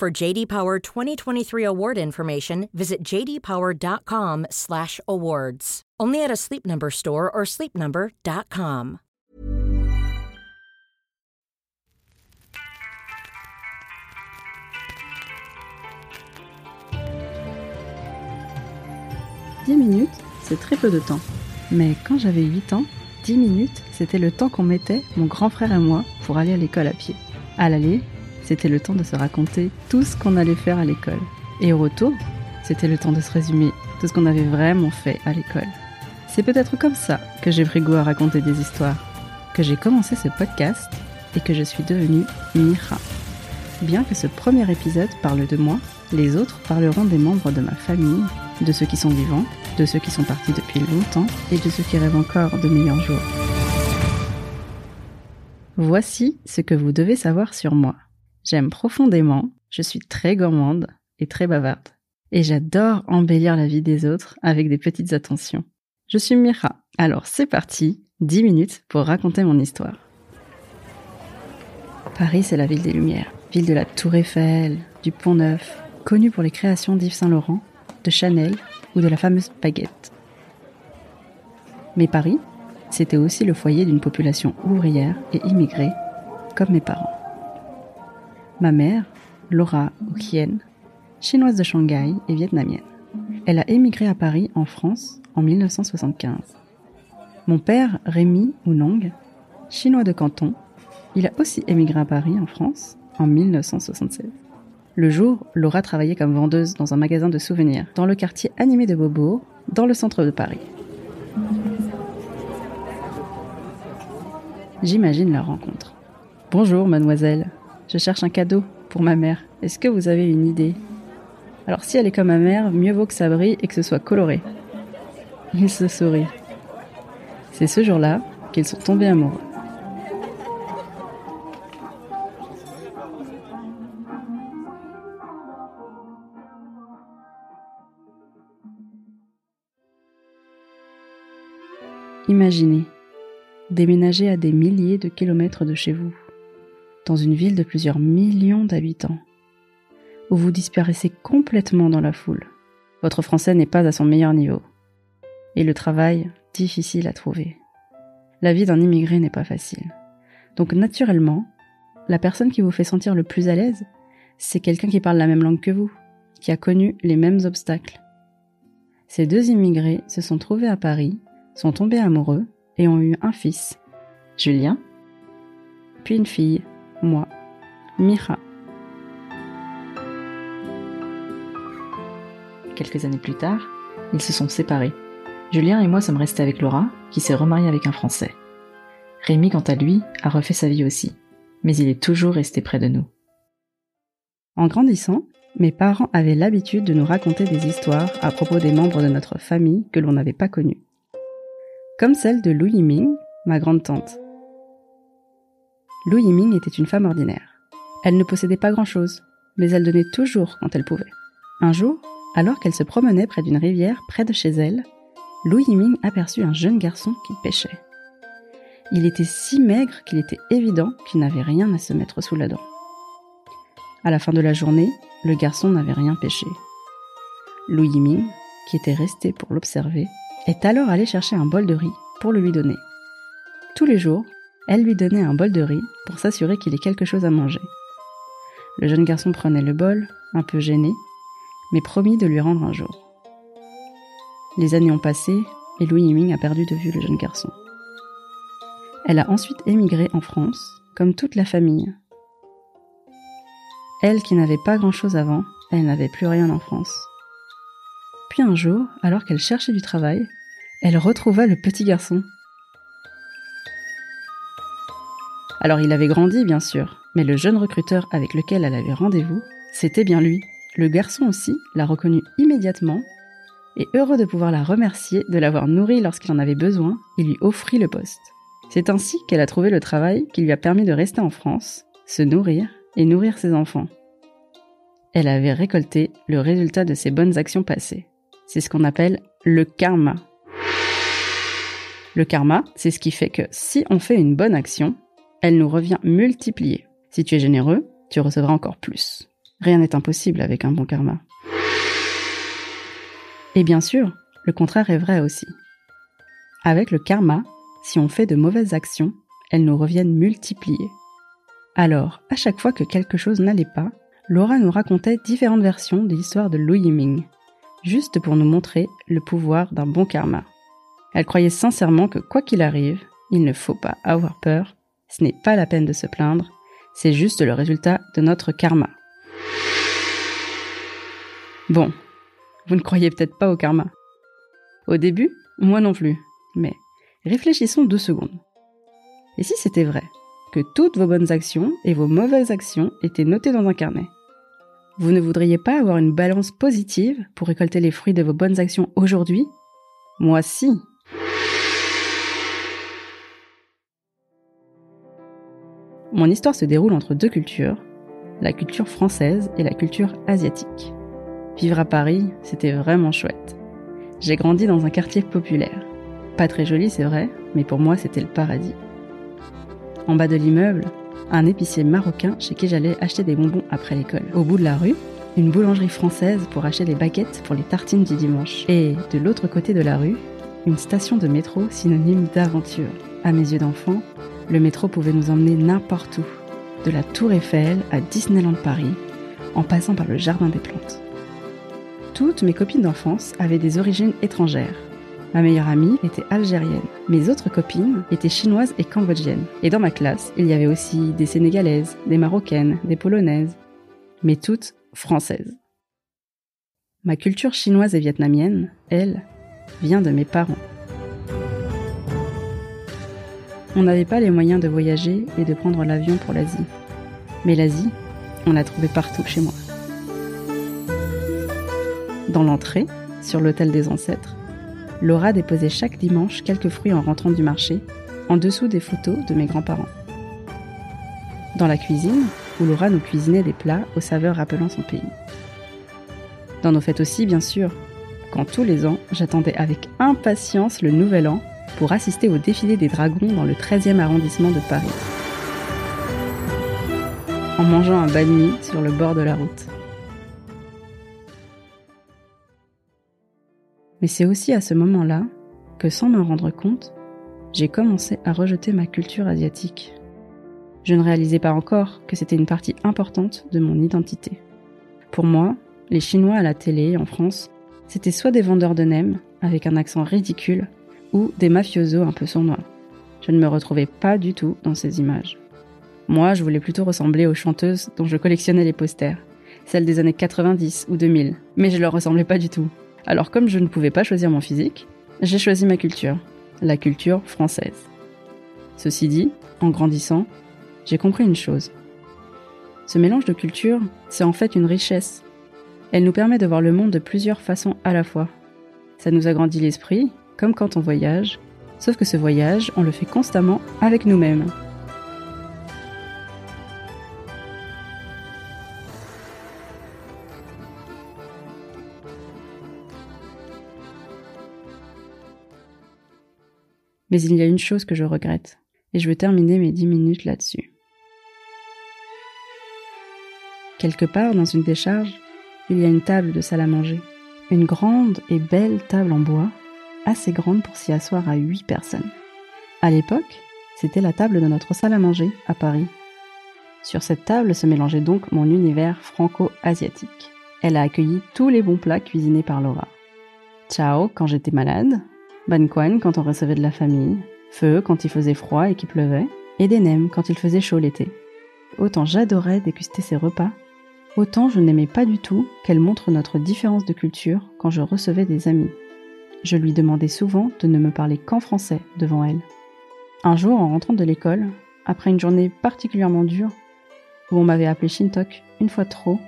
For JD Power 2023 award information, visit jdpower.com/awards. Only at a Sleep Number store or sleepnumber.com. Dix minutes, c'est très peu de temps. Mais quand j'avais 8 ans, 10 minutes, c'était le temps qu'on mettait, mon grand frère et moi, pour aller à l'école à pied. À l'aller, c'était le temps de se raconter tout ce qu'on allait faire à l'école. Et au retour, c'était le temps de se résumer tout ce qu'on avait vraiment fait à l'école. C'est peut-être comme ça que j'ai pris goût à raconter des histoires, que j'ai commencé ce podcast et que je suis devenue Mira. Bien que ce premier épisode parle de moi, les autres parleront des membres de ma famille, de ceux qui sont vivants, de ceux qui sont partis depuis longtemps et de ceux qui rêvent encore de meilleurs jours. Voici ce que vous devez savoir sur moi. J'aime profondément, je suis très gourmande et très bavarde. Et j'adore embellir la vie des autres avec des petites attentions. Je suis Mira, alors c'est parti, 10 minutes pour raconter mon histoire. Paris, c'est la ville des Lumières, ville de la Tour Eiffel, du Pont Neuf, connue pour les créations d'Yves Saint-Laurent, de Chanel ou de la fameuse baguette. Mais Paris, c'était aussi le foyer d'une population ouvrière et immigrée, comme mes parents. Ma mère, Laura Oukien, chinoise de Shanghai et vietnamienne. Elle a émigré à Paris en France en 1975. Mon père, Rémi Ounong, chinois de Canton, il a aussi émigré à Paris en France en 1976. Le jour, Laura travaillait comme vendeuse dans un magasin de souvenirs dans le quartier animé de Beaubourg, dans le centre de Paris. J'imagine leur rencontre. Bonjour, mademoiselle. Je cherche un cadeau pour ma mère. Est-ce que vous avez une idée? Alors si elle est comme ma mère, mieux vaut que ça brille et que ce soit coloré. Il se sourit. C'est ce jour-là qu'ils sont tombés amoureux. Imaginez, déménager à des milliers de kilomètres de chez vous, dans une ville de plusieurs millions d'habitants, où vous disparaissez complètement dans la foule. Votre français n'est pas à son meilleur niveau. Et le travail, difficile à trouver. La vie d'un immigré n'est pas facile. Donc naturellement, la personne qui vous fait sentir le plus à l'aise, c'est quelqu'un qui parle la même langue que vous, qui a connu les mêmes obstacles. Ces deux immigrés se sont trouvés à Paris, sont tombés amoureux et ont eu un fils, Julien, puis une fille, moi, Mira. Quelques années plus tard, ils se sont séparés. Julien et moi sommes restés avec Laura, qui s'est remariée avec un Français. Rémi, quant à lui, a refait sa vie aussi, mais il est toujours resté près de nous. En grandissant, mes parents avaient l'habitude de nous raconter des histoires à propos des membres de notre famille que l'on n'avait pas connus. Comme celle de Lou Yiming, ma grande tante. Lou Yiming était une femme ordinaire. Elle ne possédait pas grand-chose, mais elle donnait toujours quand elle pouvait. Un jour, alors qu'elle se promenait près d'une rivière près de chez elle, Lou Yiming aperçut un jeune garçon qui pêchait. Il était si maigre qu'il était évident qu'il n'avait rien à se mettre sous la dent. À la fin de la journée, le garçon n'avait rien pêché. Lou Yiming, qui était resté pour l'observer, est alors allé chercher un bol de riz pour le lui donner. Tous les jours, elle lui donnait un bol de riz pour s'assurer qu'il ait quelque chose à manger. Le jeune garçon prenait le bol, un peu gêné, mais promis de lui rendre un jour. Les années ont passé et Louis Yiming a perdu de vue le jeune garçon. Elle a ensuite émigré en France, comme toute la famille. Elle qui n'avait pas grand-chose avant, elle n'avait plus rien en France. Puis un jour, alors qu'elle cherchait du travail, elle retrouva le petit garçon. Alors il avait grandi, bien sûr, mais le jeune recruteur avec lequel elle avait rendez-vous C'était bien lui. Le garçon aussi l'a reconnu immédiatement et heureux de pouvoir la remercier de l'avoir nourrie lorsqu'il en avait besoin, il lui offrit le poste. C'est ainsi qu'elle a trouvé le travail qui lui a permis de rester en France, se nourrir et nourrir ses enfants. Elle avait récolté le résultat de ses bonnes actions passées. C'est ce qu'on appelle le karma. Le karma, c'est ce qui fait que si on fait une bonne action, elle nous revient multipliée. Si tu es généreux, tu recevras encore plus. Rien n'est impossible avec un bon karma. Et bien sûr, le contraire est vrai aussi. Avec le karma, si on fait de mauvaises actions, elles nous reviennent multipliées. Alors, à chaque fois que quelque chose n'allait pas, Laura nous racontait différentes versions de l'histoire de Lu Yiming, juste pour nous montrer le pouvoir d'un bon karma. Elle croyait sincèrement que quoi qu'il arrive, il ne faut pas avoir peur, ce n'est pas la peine de se plaindre, c'est juste le résultat de notre karma. Bon, vous ne croyez peut-être pas au karma. Au début, moi non plus, mais réfléchissons deux secondes. Et si c'était vrai, que toutes vos bonnes actions et vos mauvaises actions étaient notées dans un carnet? Vous ne voudriez pas avoir une balance positive pour récolter les fruits de vos bonnes actions aujourd'hui? Moi si, Mon histoire se déroule entre deux cultures, la culture française et la culture asiatique. Vivre à Paris, c'était vraiment chouette. J'ai grandi dans un quartier populaire. Pas très joli, c'est vrai, mais pour moi, c'était le paradis. En bas de l'immeuble, un épicier marocain chez qui j'allais acheter des bonbons après l'école. Au bout de la rue, une boulangerie française pour acheter des baguettes pour les tartines du dimanche. Et de l'autre côté de la rue, une station de métro synonyme d'aventure. À mes yeux d'enfant, le métro pouvait nous emmener n'importe où, de la Tour Eiffel à Disneyland Paris, en passant par le Jardin des Plantes. Toutes mes copines d'enfance avaient des origines étrangères. Ma meilleure amie était algérienne. Mes autres copines étaient chinoises et cambodgiennes. Et dans ma classe, il y avait aussi des sénégalaises, des marocaines, des polonaises, mais toutes françaises. Ma culture chinoise et vietnamienne, elle, vient de mes parents. On n'avait pas les moyens de voyager et de prendre l'avion pour l'Asie. Mais l'Asie, on l'a trouvée partout chez moi. Dans l'entrée, sur l'hôtel des ancêtres, Laura déposait chaque dimanche quelques fruits en rentrant du marché, en dessous des photos de mes grands-parents. Dans la cuisine, où Laura nous cuisinait des plats aux saveurs rappelant son pays. Dans nos fêtes aussi, bien sûr, quand tous les ans, j'attendais avec impatience le nouvel an pour assister au défilé des dragons dans le 13e arrondissement de Paris. En mangeant un banh sur le bord de la route. Mais c'est aussi à ce moment-là que, sans m'en rendre compte, j'ai commencé à rejeter ma culture asiatique. Je ne réalisais pas encore que c'était une partie importante de mon identité. Pour moi, les Chinois à la télé en France, c'était soit des vendeurs de nems avec un accent ridicule, ou des mafiosos un peu sournois. Je ne me retrouvais pas du tout dans ces images. Moi, je voulais plutôt ressembler aux chanteuses dont je collectionnais les posters, celles des années 90 ou 2000, mais je leur ressemblais pas du tout. Alors comme je ne pouvais pas choisir mon physique, j'ai choisi ma culture, la culture française. Ceci dit, en grandissant, j'ai compris une chose. Ce mélange de cultures, c'est en fait une richesse. Elle nous permet de voir le monde de plusieurs façons à la fois. Ça nous agrandit l'esprit comme quand on voyage, sauf que ce voyage, on le fait constamment avec nous-mêmes. Mais il y a une chose que je regrette, et je veux terminer mes dix minutes là-dessus. Quelque part dans une décharge, il y a une table de salle à manger, une grande et belle table en bois assez grande pour s'y asseoir à huit personnes. À l'époque, c'était la table de notre salle à manger à Paris. Sur cette table se mélangeait donc mon univers franco-asiatique. Elle a accueilli tous les bons plats cuisinés par Laura. Ciao quand j'étais malade, ban quan quand on recevait de la famille, feu quand il faisait froid et qu'il pleuvait, et des nems quand il faisait chaud l'été. Autant j'adorais déguster ces repas, autant je n'aimais pas du tout qu'elle montre notre différence de culture quand je recevais des amis. Je lui demandais souvent de ne me parler qu'en français devant elle. Un jour, en rentrant de l'école, après une journée particulièrement dure, où on m'avait appelé Shintok une fois trop,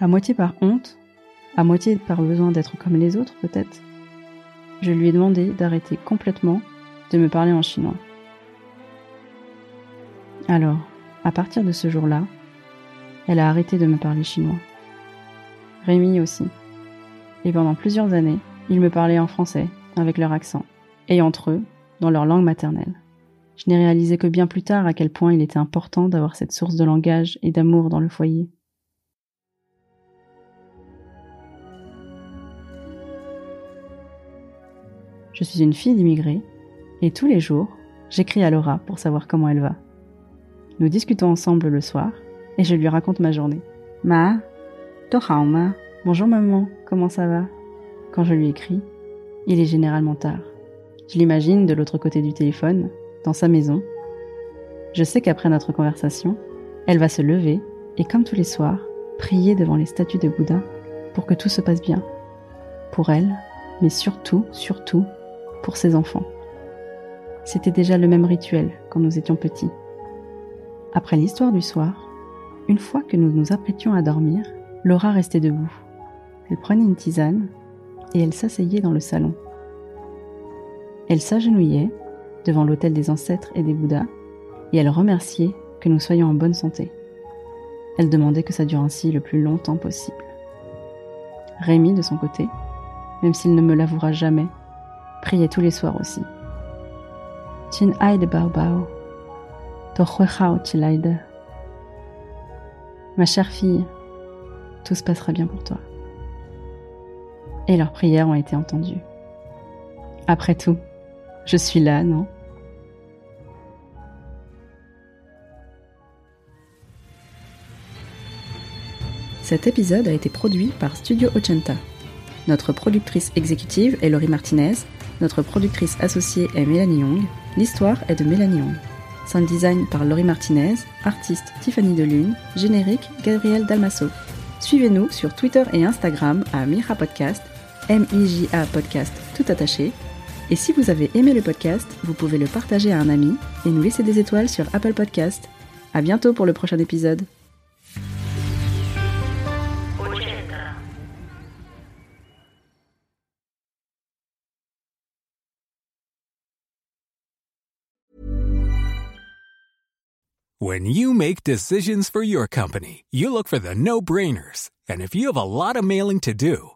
À moitié par honte, à moitié par besoin d'être comme les autres peut-être, je lui ai demandé d'arrêter complètement de me parler en chinois. Alors, à partir de ce jour-là, elle a arrêté de me parler chinois. Rémi aussi. Et pendant plusieurs années, ils me parlaient en français, avec leur accent, et entre eux, dans leur langue maternelle. Je n'ai réalisé que bien plus tard à quel point il était important d'avoir cette source de langage et d'amour dans le foyer. Je suis une fille d'immigrés, et tous les jours, j'écris à Laura pour savoir comment elle va. Nous discutons ensemble le soir, et je lui raconte ma journée. Ma. Bonjour maman, comment ça va? Quand je lui écris, il est généralement tard. Je l'imagine de l'autre côté du téléphone, dans sa maison. Je sais qu'après notre conversation, elle va se lever et, comme tous les soirs, prier devant les statues de Bouddha pour que tout se passe bien. Pour elle, mais surtout, surtout, pour ses enfants. C'était déjà le même rituel quand nous étions petits. Après l'histoire du soir, une fois que nous nous apprêtions à dormir, Laura restait debout. Elle prenait une tisane et elle s'asseyait dans le salon. Elle s'agenouillait devant l'autel des ancêtres et des Bouddhas et elle remerciait que nous soyons en bonne santé. Elle demandait que ça dure ainsi le plus longtemps possible. Rémi, de son côté, même s'il ne me l'avouera jamais, priait tous les soirs aussi. Ma chère fille, tout se passera bien pour toi. Et leurs prières ont été entendues. Après tout, je suis là, non? Cet épisode a été produit par Studio Ochenta. Notre productrice exécutive est Laurie Martinez, notre productrice associée est Mélanie Young, l'histoire est de Mélanie Young. Sound design par Laurie Martinez, artiste Tiffany Delune, générique Gabriel Dalmasso. Suivez-nous sur Twitter et Instagram à Mira Podcast, M-I-J-A Podcast tout attaché. Et si vous avez aimé le podcast, vous pouvez le partager à un ami et nous laisser des étoiles sur Apple Podcast. À bientôt pour le prochain épisode. When you make decisions for your company, you look for the no-brainers. And if you have a lot of mailing to do,